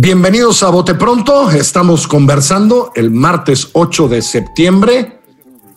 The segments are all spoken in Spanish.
Bienvenidos a Bote Pronto. Estamos conversando el martes 8 de septiembre.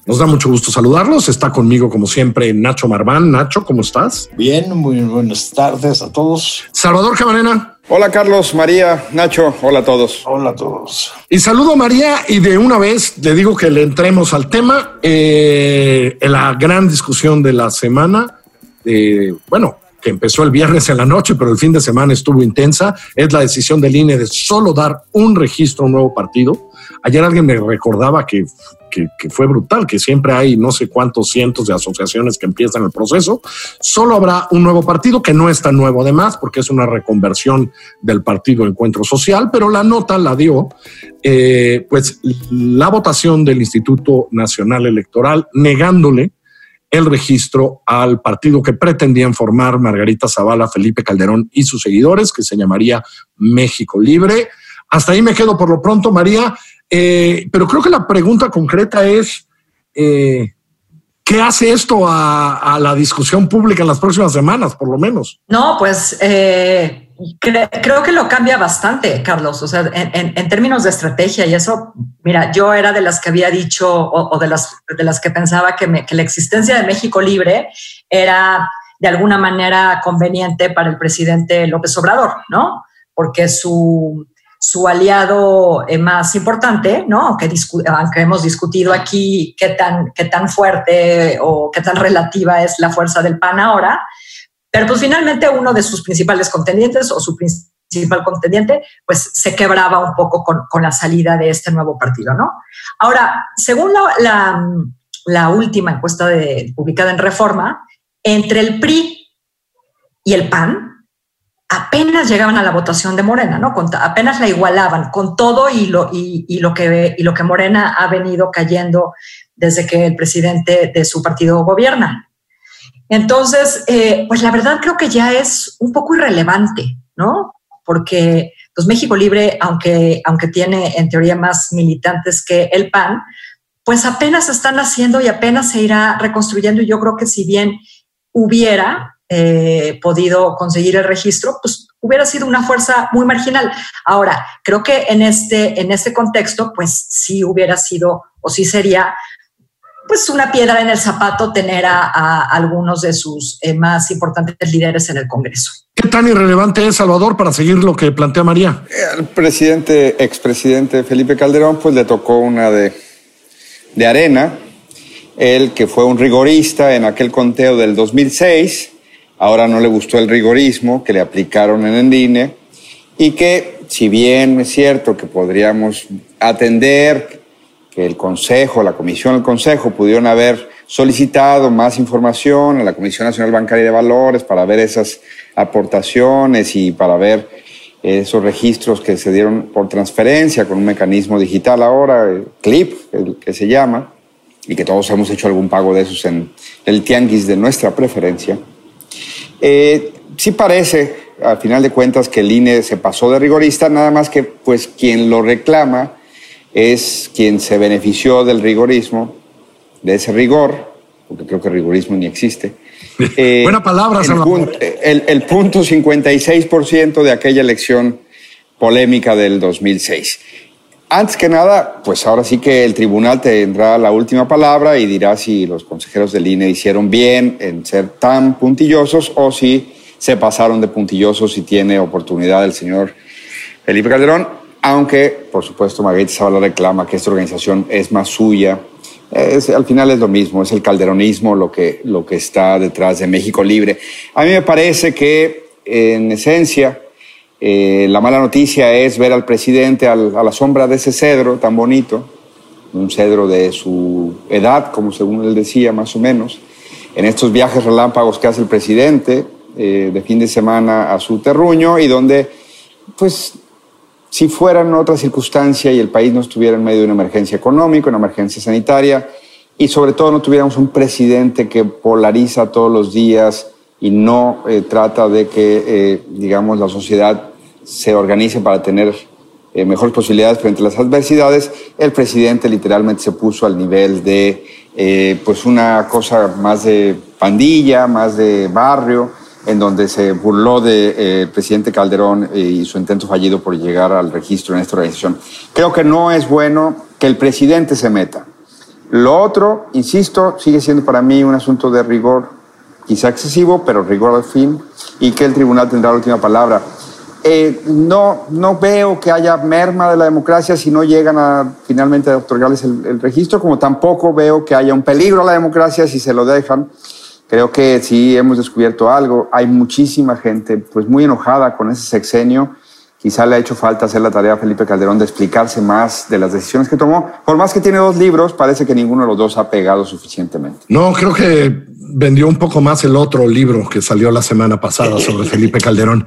Nos da mucho gusto saludarlos. Está conmigo, como siempre, Nacho Marván. Nacho, ¿cómo estás? Bien, muy buenas tardes a todos. Salvador Camarena. Hola Carlos, María, Nacho, hola a todos. Hola a todos. Y saludo a María y de una vez le digo que le entremos al tema, eh, en la gran discusión de la semana. Eh, bueno, que empezó el viernes en la noche, pero el fin de semana estuvo intensa, es la decisión del INE de solo dar un registro a un nuevo partido. Ayer alguien me recordaba que, que, fue brutal, que siempre hay no sé cuántos cientos de asociaciones que empiezan el proceso. Solo habrá un nuevo partido, que no es tan nuevo además, porque es una reconversión del partido Encuentro Social, pero la nota la dio eh, pues la votación del Instituto Nacional Electoral negándole el registro al partido que pretendían formar Margarita Zavala, Felipe Calderón y sus seguidores, que se llamaría México Libre. Hasta ahí me quedo por lo pronto, María, eh, pero creo que la pregunta concreta es, eh, ¿qué hace esto a, la discusión pública en las próximas semanas, por lo menos? No, pues eh, cre creo que lo cambia bastante, Carlos. O sea, en, en, en, términos de estrategia y eso, mira, yo era de las que había dicho o, o de, las, de las que pensaba que, me, que la existencia de México Libre era de alguna manera conveniente para el presidente López Obrador, ¿no? Porque su, su aliado eh, más importante, ¿no? Aunque, aunque, hemos discutido aquí qué tan, qué tan fuerte o qué tan relativa es la fuerza del PAN ahora, pero pues finalmente uno de sus principales contendientes o su principal contendiente, pues se quebraba un poco con, la salida de este nuevo partido, ¿no? Ahora, según la última encuesta de, publicada en Reforma, entre el PRI y el PAN, apenas llegaban a la votación de Morena, ¿no? Con, apenas la igualaban con todo y lo, y, y, lo que, y lo que Morena ha venido cayendo desde que el presidente de su partido gobierna. Entonces, eh, pues la verdad creo que ya es un poco irrelevante, ¿no? Porque pues México Libre, aunque, aunque tiene en teoría más militantes que el PAN, pues apenas están haciendo y apenas se irá reconstruyendo. Y yo creo que si bien hubiera eh, podido conseguir el registro, pues hubiera sido una fuerza muy marginal. Ahora, creo que en este, en este contexto, pues sí hubiera sido o sí sería pues una piedra en el zapato tener a, a algunos de sus eh, más importantes líderes en el Congreso. ¿Qué tan irrelevante es Salvador para seguir lo que plantea María? El presidente, expresidente Felipe Calderón, pues le tocó una de, de arena. Él, que fue un rigorista en aquel conteo del 2006, ahora no le gustó el rigorismo que le aplicaron en el INE y que, si bien es cierto que podríamos atender que el Consejo, la Comisión del Consejo pudieron haber solicitado más información a la Comisión Nacional Bancaria de Valores para ver esas aportaciones y para ver esos registros que se dieron por transferencia con un mecanismo digital ahora, el CLIP, el que se llama, y que todos hemos hecho algún pago de esos en el tianguis de nuestra preferencia. Eh, sí parece, al final de cuentas, que el INE se pasó de rigorista, nada más que pues quien lo reclama es quien se benefició del rigorismo, de ese rigor, porque creo que rigorismo ni existe. Eh, Buena palabra, el, punto, el, el punto 56% de aquella elección polémica del 2006. Antes que nada, pues ahora sí que el tribunal tendrá la última palabra y dirá si los consejeros del INE hicieron bien en ser tan puntillosos o si se pasaron de puntillosos y tiene oportunidad el señor Felipe Calderón, aunque por supuesto Margarita Zavala reclama que esta organización es más suya. Al final es lo mismo, es el calderonismo lo que, lo que está detrás de México Libre. A mí me parece que en esencia eh, la mala noticia es ver al presidente a la sombra de ese cedro tan bonito, un cedro de su edad, como según él decía, más o menos, en estos viajes relámpagos que hace el presidente eh, de fin de semana a su terruño y donde, pues, si fuera en otra circunstancia y el país no estuviera en medio de una emergencia económica, una emergencia sanitaria, y sobre todo no tuviéramos un presidente que polariza todos los días y no eh, trata de que, eh, digamos, la sociedad se organice para tener eh, mejores posibilidades frente a las adversidades, el presidente literalmente se puso al nivel de pues una cosa más de pandilla, más de barrio, en donde se burló del presidente Calderón y su intento fallido por llegar al registro en esta organización. Creo que no es bueno que el presidente se meta. Lo otro, insisto, sigue siendo para mí un asunto de rigor, quizá excesivo, pero rigor al fin, y que el tribunal tendrá la última palabra. Eh, no, no veo que haya merma de la democracia si no llegan a finalmente a otorgarles el, registro, como tampoco veo que haya un peligro a la democracia si se lo dejan. Creo que sí hemos descubierto algo. Hay muchísima gente pues muy enojada con ese sexenio Quizá le ha hecho falta hacer la tarea a Felipe Calderón de explicarse más de las decisiones que tomó. Por más que tiene dos libros, parece que ninguno de los dos ha pegado suficientemente. No, creo que vendió un poco más el otro libro que salió la semana pasada sobre Felipe Calderón.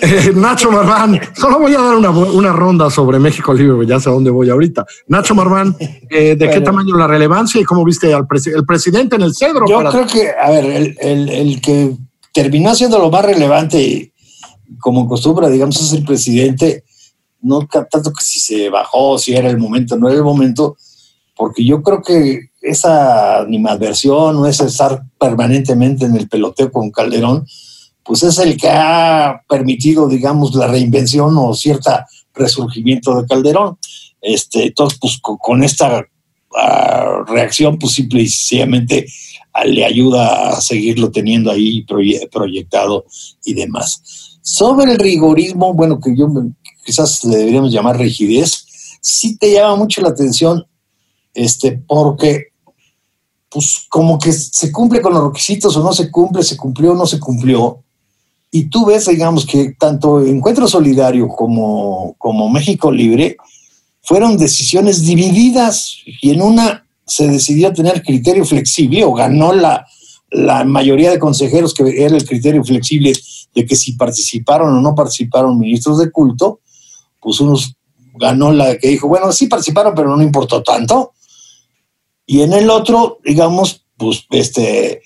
Eh, Nacho Marván, solo voy a dar una, ronda sobre México Libre, ya sé a dónde voy ahorita. Nacho Marván, eh, ¿de qué tamaño la relevancia y cómo viste al el presidente en el cedro? Yo creo que, a ver, el, el, el que terminó siendo lo más relevante como acostumbra, digamos, es el presidente, no tanto que si se bajó, si era el momento, no era el momento, porque yo creo que esa animadversión o ese estar permanentemente en el peloteo con Calderón, pues es el que ha permitido, digamos, la reinvención o cierta resurgimiento de Calderón. Este, entonces, pues con, esta ah, reacción, pues simple y sencillamente ah, le ayuda a seguirlo teniendo ahí proyectado y demás. Sobre el rigorismo, bueno, que yo quizás le deberíamos llamar rigidez, sí te llama mucho la atención, este, porque pues como que se cumple con los requisitos o no se cumple, se cumplió o no se cumplió. Y tú ves, digamos, que tanto Encuentro Solidario como, como México Libre fueron decisiones divididas y en una se decidió tener criterio flexible o ganó la, la mayoría de consejeros que era el criterio flexible de que si participaron o no participaron ministros de culto, pues unos ganó la que dijo, bueno, sí participaron, pero no importó tanto. Y en el otro, digamos, pues este,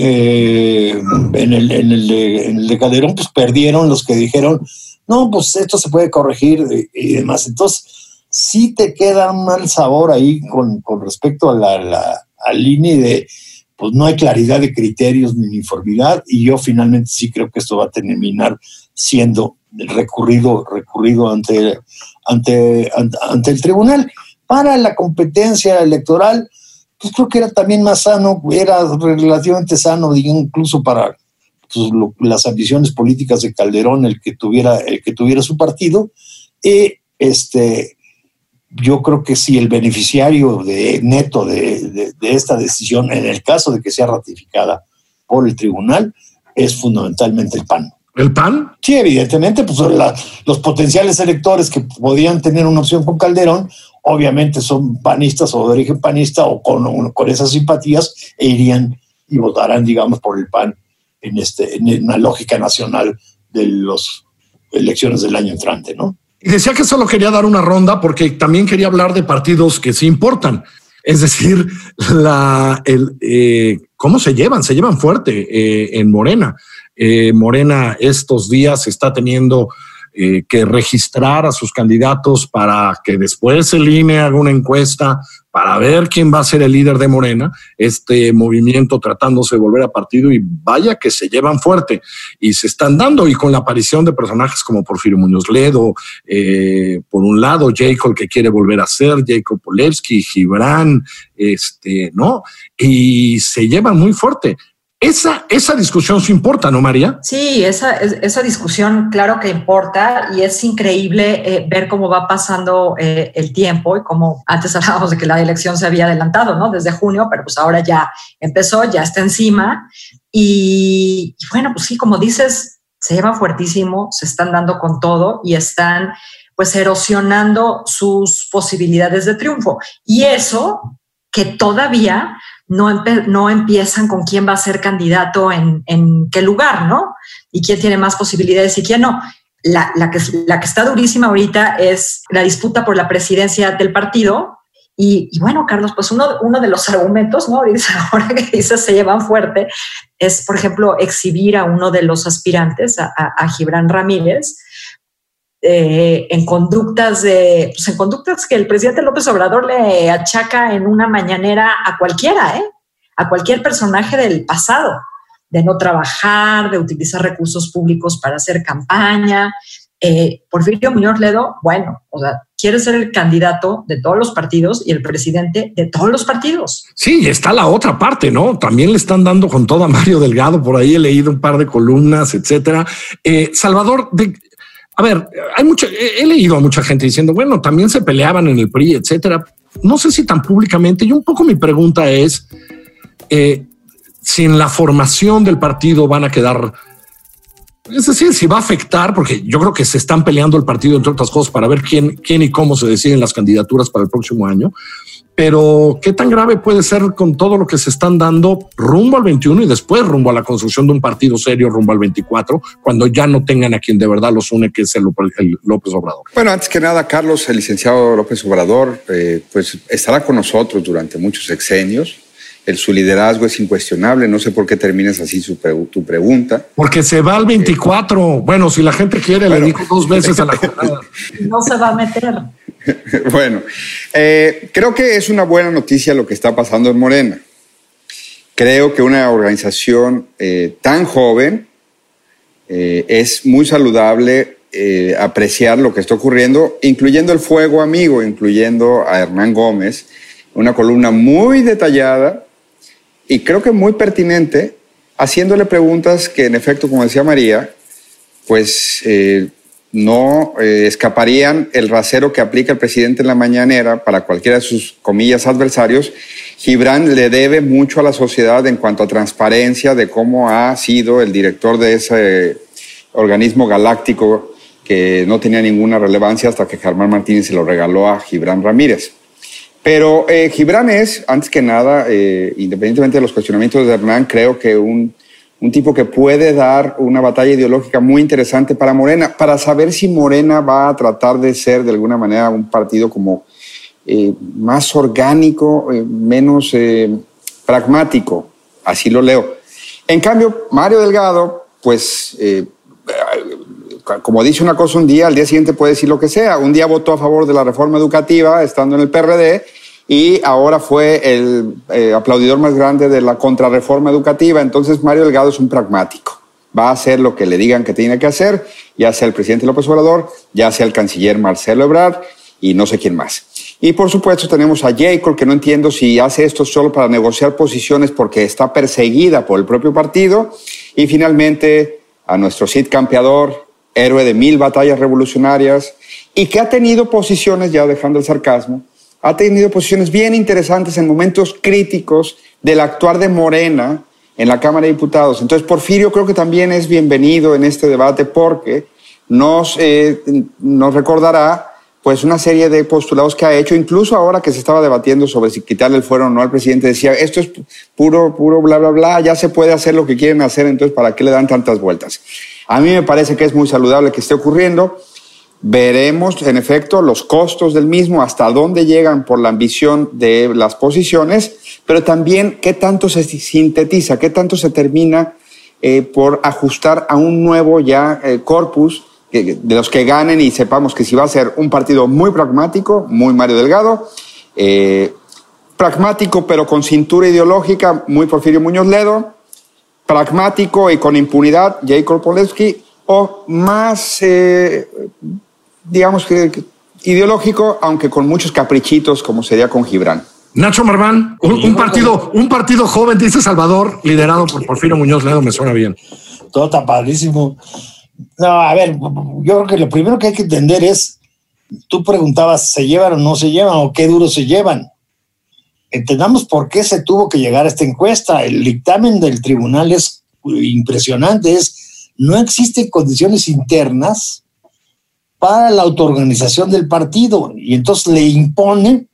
eh, en, el, en, el en, el de, Calderón, pues perdieron los que dijeron, no, pues esto se puede corregir y, demás. Entonces, sí te queda un mal sabor ahí con, respecto a la, la al línea de pues no hay claridad de criterios ni uniformidad y yo finalmente sí creo que esto va a terminar siendo recurrido, recurrido ante, ante, ante el tribunal. Para la competencia electoral, pues creo que era también más sano, era relativamente sano, incluso para pues, las ambiciones políticas de Calderón, el que tuviera, el que tuviera su partido. Y este, yo creo que si el beneficiario de, neto de, esta decisión, en el caso de que sea ratificada por el tribunal, es fundamentalmente el PAN. ¿El PAN? Sí, evidentemente, pues los potenciales electores que podían tener una opción con Calderón, obviamente son panistas o de origen panista o con, con esas simpatías e irían y votarán, digamos, por el PAN en, este, en una lógica nacional de las elecciones del año entrante, ¿no? Y decía que solo quería dar una ronda porque también quería hablar de partidos que sí importan. Es decir, la, el, eh, cómo se llevan, se llevan fuerte eh, en Morena. Eh, Morena estos días está teniendo eh, que registrar a sus candidatos para que después el INE haga una encuesta para ver quién va a ser el líder de Morena, este movimiento tratándose de volver a partido y vaya que se llevan fuerte y se están dando y con la aparición de personajes como Porfirio Muñoz Ledo, eh, por un lado Jacob que quiere volver a ser, Jacob Polewski, Gibran, este, ¿no? Y se llevan muy fuerte. Esa, esa discusión sí importa, ¿no, María? Sí, esa, esa discusión claro que importa y es increíble eh, ver cómo va pasando eh, el tiempo y como antes hablábamos de que la elección se había adelantado, ¿no? Desde junio, pero pues ahora ya empezó, ya está encima y, y bueno, pues sí, como dices, se lleva fuertísimo, se están dando con todo y están pues erosionando sus posibilidades de triunfo. Y eso que todavía no, no empiezan con quién va a ser candidato en, en, qué lugar, ¿no? Y quién tiene más posibilidades y quién no. la, la, que, la que está durísima ahorita es la disputa por la presidencia del partido. Y, bueno, Carlos, pues uno, uno de los argumentos, ¿no? Ahora que dices se llevan fuerte, es, por ejemplo, exhibir a uno de los aspirantes, a, a, Gibran Ramírez, eh, en conductas de, pues en conductas que el presidente López Obrador le achaca en una mañanera a cualquiera, ¿eh? a cualquier personaje del pasado de no trabajar, de utilizar recursos públicos para hacer campaña. Eh, Porfirio Muñoz Ledo, bueno, o sea, quiere ser el candidato de todos los partidos y el presidente de todos los partidos. Sí, y está la otra parte, ¿no? También le están dando con todo a Mario Delgado, por ahí he leído un par de columnas, etcétera. Eh, Salvador, de, a ver, hay mucha, he, leído a mucha gente diciendo, bueno, también se peleaban en el PRI, etcétera. No sé si tan públicamente. Y un poco mi pregunta es, eh, si en la formación del partido van a quedar, es decir, si va a afectar, porque yo creo que se están peleando el partido, entre otras cosas, para ver quién, quién y cómo se deciden las candidaturas para el próximo año. Pero qué tan grave puede ser con todo lo que se están dando rumbo al 21 y después rumbo a la construcción de un partido serio rumbo al 24, cuando ya no tengan a quien de verdad los une, que es el, López Obrador. Bueno, antes que nada, Carlos, el licenciado López Obrador, eh, pues estará con nosotros durante muchos sexenios el, su liderazgo es incuestionable. No sé por qué terminas así su, tu pregunta. Porque se va al 24. bueno, si la gente quiere, le digo dos veces a la jornada. No se va a meter. bueno, eh, creo que es una buena noticia lo que está pasando en Morena. Creo que una organización eh, tan joven eh, es muy saludable apreciar lo que está ocurriendo, incluyendo el fuego amigo, incluyendo a Hernán Gómez, una columna muy detallada y creo que muy pertinente, haciéndole preguntas que en efecto, como decía María, pues no eh, escaparían el rasero que aplica el presidente en la mañanera para cualquiera de sus comillas adversarios. Gibran le debe mucho a la sociedad en cuanto a transparencia de cómo ha sido el director de ese organismo galáctico que no tenía ninguna relevancia hasta que Germán Martínez se lo regaló a Gibran Ramírez. Pero eh, Gibran es, antes que nada, eh, independientemente de los cuestionamientos de Hernán, creo que un, un, tipo que puede dar una batalla ideológica muy interesante para Morena, para saber si Morena va a tratar de ser de alguna manera un partido como eh, más orgánico, menos pragmático. Así lo leo. En cambio, Mario Delgado, pues como dice una cosa un día, al día siguiente puede decir lo que sea. Un día votó a favor de la reforma educativa estando en el PRD y ahora fue el eh, aplaudidor más grande de la contrarreforma educativa. Entonces Mario Delgado es un pragmático. Va a hacer lo que le digan que tiene que hacer, ya sea el presidente López Obrador, ya sea el canciller Marcelo Ebrard y no sé quién más. Y por supuesto tenemos a Jacob, que no entiendo si hace esto solo para negociar posiciones porque está perseguida por el propio partido. Y finalmente a nuestro Cid campeador, héroe de mil batallas revolucionarias y que ha tenido posiciones, ya dejando el sarcasmo, ha tenido posiciones bien interesantes en momentos críticos del actuar de Morena en la Cámara de Diputados. Entonces, Porfirio creo que también es bienvenido en este debate porque nos, eh, nos recordará pues una serie de postulados que ha hecho, incluso ahora que se estaba debatiendo sobre si quitarle el fuero o no al presidente, decía, esto es puro, puro, bla, bla, bla, ya se puede hacer lo que quieren hacer, entonces, ¿para qué le dan tantas vueltas? A mí me parece que es muy saludable que esté ocurriendo. Veremos, en efecto, los costos del mismo, hasta dónde llegan por la ambición de las posiciones, pero también qué tanto se sintetiza, qué tanto se termina eh, por ajustar a un nuevo ya eh, corpus de los que ganen y sepamos que si va a ser un partido muy pragmático, muy Mario Delgado, eh, pragmático pero con cintura ideológica, muy Porfirio Muñoz Ledo, pragmático y con impunidad, Jacob Polewski, o más, digamos que ideológico, aunque con muchos caprichitos, como sería con Gibran. Nacho Marván, un, partido, un partido joven, dice Salvador, liderado por Porfirio Muñoz Ledo, me suena bien. Todo está padrísimo. No, a ver, yo creo que lo primero que hay que entender es, tú preguntabas, ¿se llevan o no se llevan o qué duro se llevan? entendamos por qué se tuvo que llegar a esta encuesta. El dictamen del tribunal es impresionante, es no existen condiciones internas para la autoorganización del partido y entonces le impone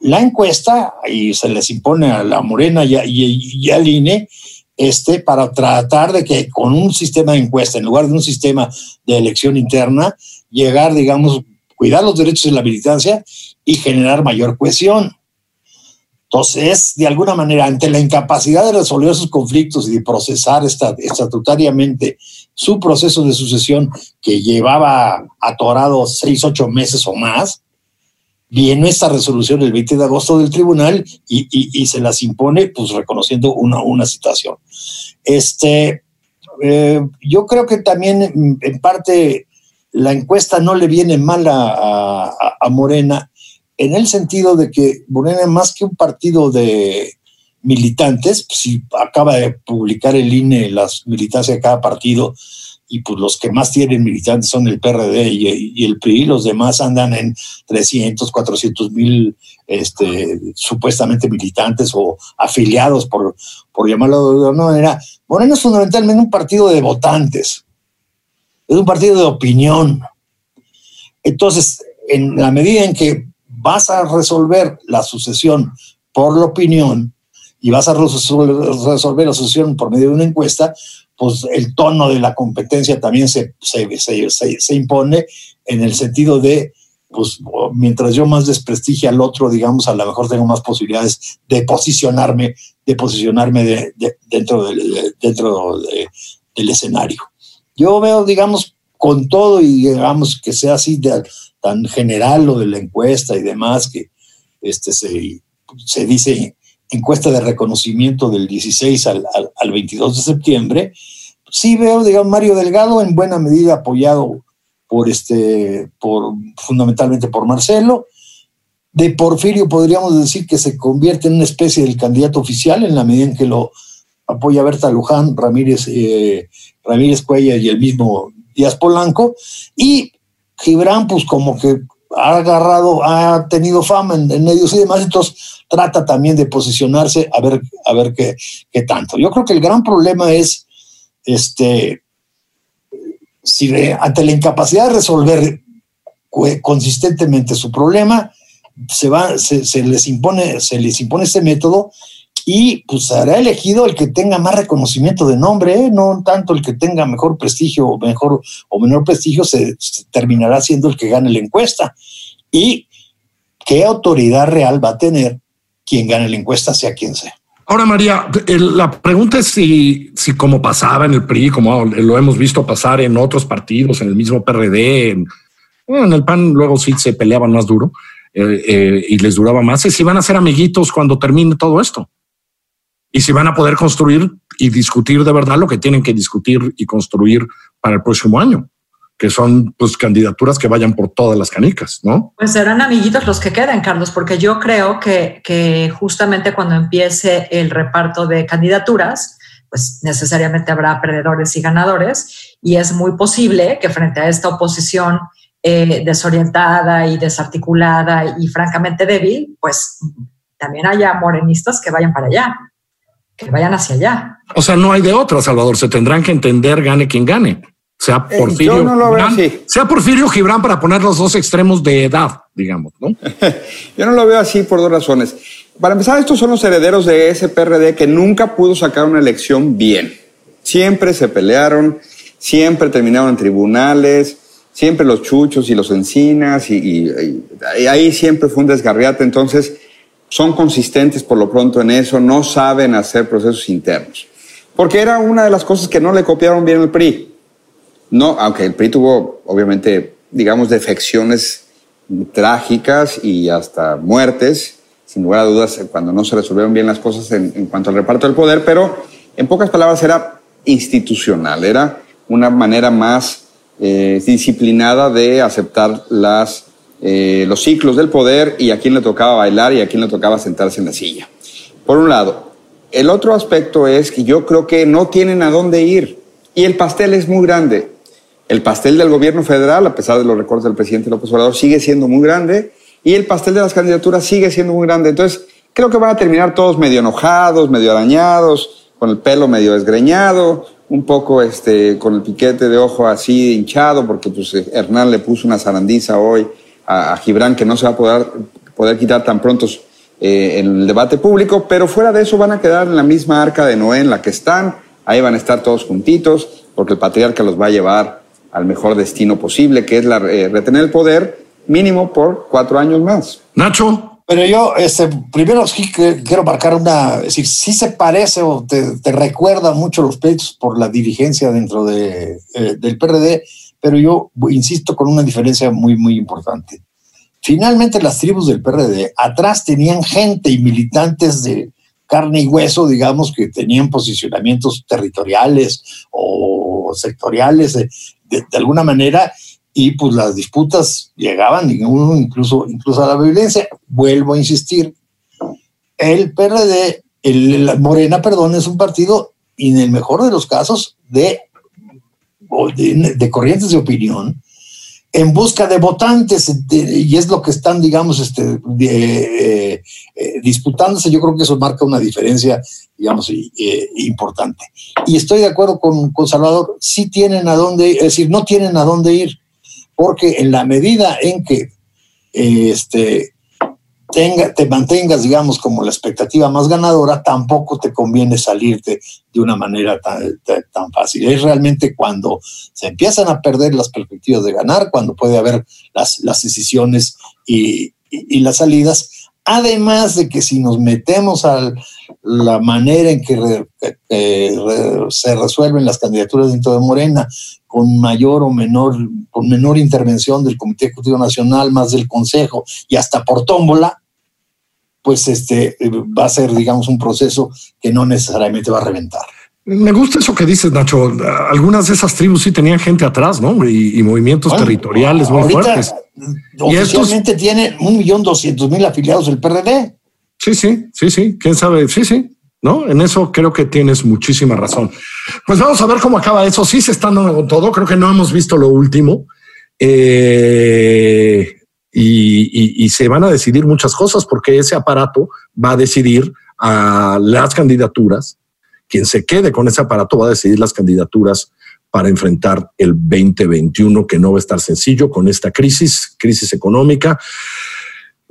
la encuesta y se les impone a la Morena y, y, al INE este, para tratar de que con un sistema de encuesta, en lugar de un sistema de elección interna, llegar, digamos, cuidar los derechos de la militancia y generar mayor cohesión. Entonces, de alguna manera, ante la incapacidad de resolver sus conflictos y de procesar estatutariamente su proceso de sucesión que llevaba atorado seis, ocho meses o más, viene esta resolución el 20 de agosto del tribunal y, se las impone, pues reconociendo una, una situación. Este, eh, yo creo que también, en parte, la encuesta no le viene mal a, a Morena en el sentido de que Morena, más que un partido de militantes, pues, si acaba de publicar el INE las militancias de cada partido, y pues los que más tienen militantes son el PRD y, el PRI, los demás andan en 300, 400 mil este, supuestamente militantes o afiliados, por, por llamarlo de alguna manera. Morena es fundamentalmente un partido de votantes, es un partido de opinión. Entonces, en la medida en que vas a resolver la sucesión por la opinión y vas a resolver la sucesión por medio de una encuesta, pues el tono de la competencia también se, se, impone en el sentido de, pues mientras yo más desprestigie al otro, digamos, a lo mejor tengo más posibilidades de posicionarme, de posicionarme dentro, del, dentro del escenario. Yo veo, digamos, con todo y digamos que sea así tan general lo de la encuesta y demás, que este, se, se dice encuesta de reconocimiento del 16 al, al, 22 de septiembre, sí veo, digamos, Mario Delgado en buena medida apoyado por este, por, fundamentalmente por Marcelo. De Porfirio podríamos decir que se convierte en una especie del candidato oficial en la medida en que lo apoya Berta Luján, Ramírez, eh, Ramírez Cuella y el mismo Díaz Polanco. Y Gibran, pues como que ha agarrado, ha tenido fama en, medios y demás, entonces trata también de posicionarse a ver, a ver qué, qué tanto. Yo creo que el gran problema es, este, si ante la incapacidad de resolver consistentemente su problema, se, va, se, les impone, se les impone este método y pues será elegido el que tenga más reconocimiento de nombre, ¿eh? no tanto el que tenga mejor prestigio o mejor o menor prestigio se, terminará siendo el que gane la encuesta. Y qué autoridad real va a tener quien gane la encuesta, sea quien sea. Ahora, María, la pregunta es si, si como pasaba en el PRI, como lo hemos visto pasar en otros partidos, en el mismo PRD, en, el PAN luego sí se peleaban más duro eh, eh, y les duraba más, si van a ser amiguitos cuando termine todo esto y si van a poder construir y discutir de verdad lo que tienen que discutir y construir para el próximo año, que son pues candidaturas que vayan por todas las canicas, ¿no? Pues serán amiguitos los que queden, Carlos, porque yo creo que, que justamente cuando empiece el reparto de candidaturas, pues necesariamente habrá perdedores y ganadores, y es muy posible que frente a esta oposición eh, desorientada y desarticulada y francamente débil, pues también haya morenistas que vayan para allá que vayan hacia allá. O sea, no hay de otra, Salvador. Se tendrán que entender, gane quien gane. Sea eh, Porfirio, sea Porfirio Gibran para poner los dos extremos de edad, digamos, ¿no? yo no lo veo así por dos razones. Para empezar, estos son los herederos de ese PRD que nunca pudo sacar una elección bien. Siempre se pelearon, siempre terminaron en tribunales, siempre los chuchos y los encinas, y, y ahí siempre fue un desgarriate. Entonces, son consistentes por lo pronto en eso, no saben hacer procesos internos. Porque era una de las cosas que no le copiaron bien al PRI. No, aunque el PRI tuvo, obviamente, digamos, defecciones trágicas y hasta muertes, sin lugar a dudas, cuando no se resolvieron bien las cosas en, cuanto al reparto del poder, pero en pocas palabras era institucional, era una manera más eh, disciplinada de aceptar las eh, los ciclos del poder y a quién le tocaba bailar y a quién le tocaba sentarse en la silla. Por un lado. El otro aspecto es que yo creo que no tienen a dónde ir y el pastel es muy grande. El pastel del gobierno federal, a pesar de los recortes del presidente López Obrador, sigue siendo muy grande y el pastel de las candidaturas sigue siendo muy grande. Entonces, creo que van a terminar todos medio enojados, medio arañados, con el pelo medio desgreñado, un poco este, con el piquete de ojo así hinchado, porque pues, Hernán le puso una zarandiza hoy a, Gibran que no se va a poder, poder quitar tan pronto eh, en el debate público, pero fuera de eso van a quedar en la misma arca de Noé en la que están, ahí van a estar todos juntitos, porque el patriarca los va a llevar al mejor destino posible, que es la, eh, retener el poder mínimo por cuatro años más. Nacho. Pero yo, este, primero sí que quiero marcar una, es decir, sí se parece o te, te recuerda mucho los pleitos por la dirigencia dentro de, eh, del PRD, pero yo insisto con una diferencia muy, muy importante. Finalmente las tribus del PRD atrás tenían gente y militantes de carne y hueso, digamos, que tenían posicionamientos territoriales o sectoriales de, de, alguna manera, y pues las disputas llegaban incluso, incluso a la violencia. Vuelvo a insistir, el PRD, el, Morena, perdón, es un partido, y en el mejor de los casos, de, de, corrientes de opinión, en busca de votantes, y es lo que están, digamos, este, eh, eh, disputándose. Yo creo que eso marca una diferencia, digamos, eh, importante. Y estoy de acuerdo con, con Salvador, sí tienen a dónde ir, es decir, no tienen a dónde ir porque en la medida en que este, tenga, te mantengas, digamos, como la expectativa más ganadora, tampoco te conviene salirte de una manera tan, tan, fácil. Es realmente cuando se empiezan a perder las perspectivas de ganar, cuando puede haber las, las decisiones y, y, las salidas. Además de que si nos metemos a la manera en que se resuelven las candidaturas dentro de Morena, con mayor o menor, con menor intervención del Comité Ejecutivo Nacional, más del Consejo y hasta por tómbola, pues este va a ser, digamos, un proceso que no necesariamente va a reventar. Me gusta eso que dices, Nacho. Algunas de esas tribus sí tenían gente atrás, ¿no? Y, y movimientos bueno, territoriales muy fuertes. Oficialmente y estos... tiene un millón doscientos mil afiliados del PRD. Sí, sí, sí, sí. ¿Quién sabe? Sí, sí. ¿no? En eso creo que tienes muchísima razón. Pues vamos a ver cómo acaba eso. Sí se están dando todo. Creo que no hemos visto lo último. Eh, y, se van a decidir muchas cosas porque ese aparato va a decidir a las candidaturas. Quien se quede con ese aparato va a decidir las candidaturas para enfrentar el 2021, que no va a estar sencillo con esta crisis, crisis económica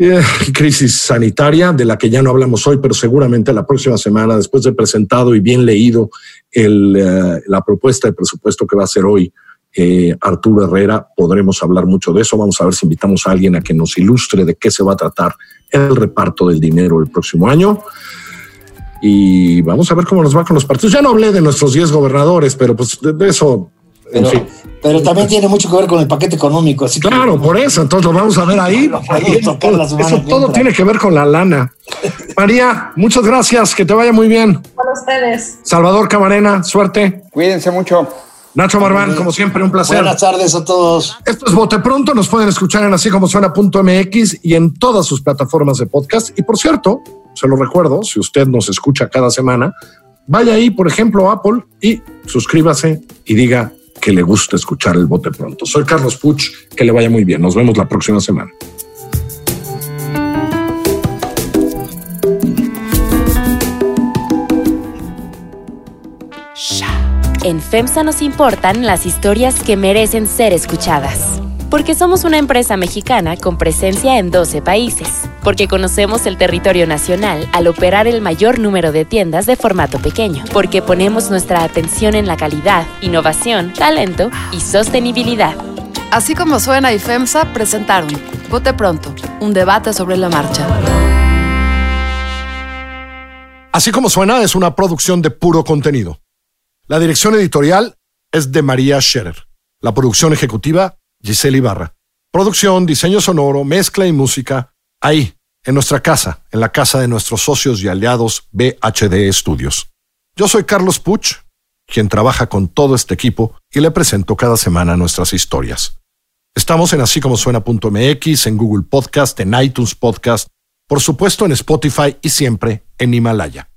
eh, crisis sanitaria de la que ya no hablamos hoy, pero seguramente la próxima semana, después de presentado y bien leído el, eh, la propuesta de presupuesto que va a hacer hoy eh, Arturo Herrera, podremos hablar mucho de eso. Vamos a ver si invitamos a alguien a que nos ilustre de qué se va a tratar el reparto del dinero el próximo año. Y vamos a ver cómo nos va con los partidos. Ya no hablé de nuestros 10 gobernadores, pero pues de, de eso pero, en fin. pero, también tiene mucho que ver con el paquete económico. Así claro, que, por eso, entonces lo vamos a ver ahí. ahí eso todo tiene que ver con la lana. María, muchas gracias, que te vaya muy bien. Para ustedes. Salvador Camarena, suerte. Cuídense mucho. Nacho Barbán, como siempre, un placer. Buenas tardes a todos. Esto es Bote Pronto, nos pueden escuchar en así como suena.mx y en todas sus plataformas de podcast. Y por cierto, se lo recuerdo, si usted nos escucha cada semana, vaya ahí, por ejemplo, a Apple y suscríbase y diga que le gusta escuchar el bote pronto. Soy Carlos Puch, que le vaya muy bien. Nos vemos la próxima semana. En FEMSA nos importan las historias que merecen ser escuchadas. Porque somos una empresa mexicana con presencia en 12 países. Porque conocemos el territorio nacional al operar el mayor número de tiendas de formato pequeño. Porque ponemos nuestra atención en la calidad, innovación, talento y sostenibilidad. Así como suena y FEMSA presentaron Vote Pronto, un debate sobre la marcha. Así como suena es una producción de puro contenido. La dirección editorial es de María Scherer. La producción ejecutiva Giselle Ibarra. Producción, diseño sonoro, mezcla y música, ahí, en nuestra casa, en la casa de nuestros socios y aliados BHD Studios. Yo soy Carlos Puch, quien trabaja con todo este equipo y le presento cada semana nuestras historias. Estamos en así como suena.mx, en Google Podcast, en iTunes Podcast, por supuesto en Spotify y siempre en Himalaya.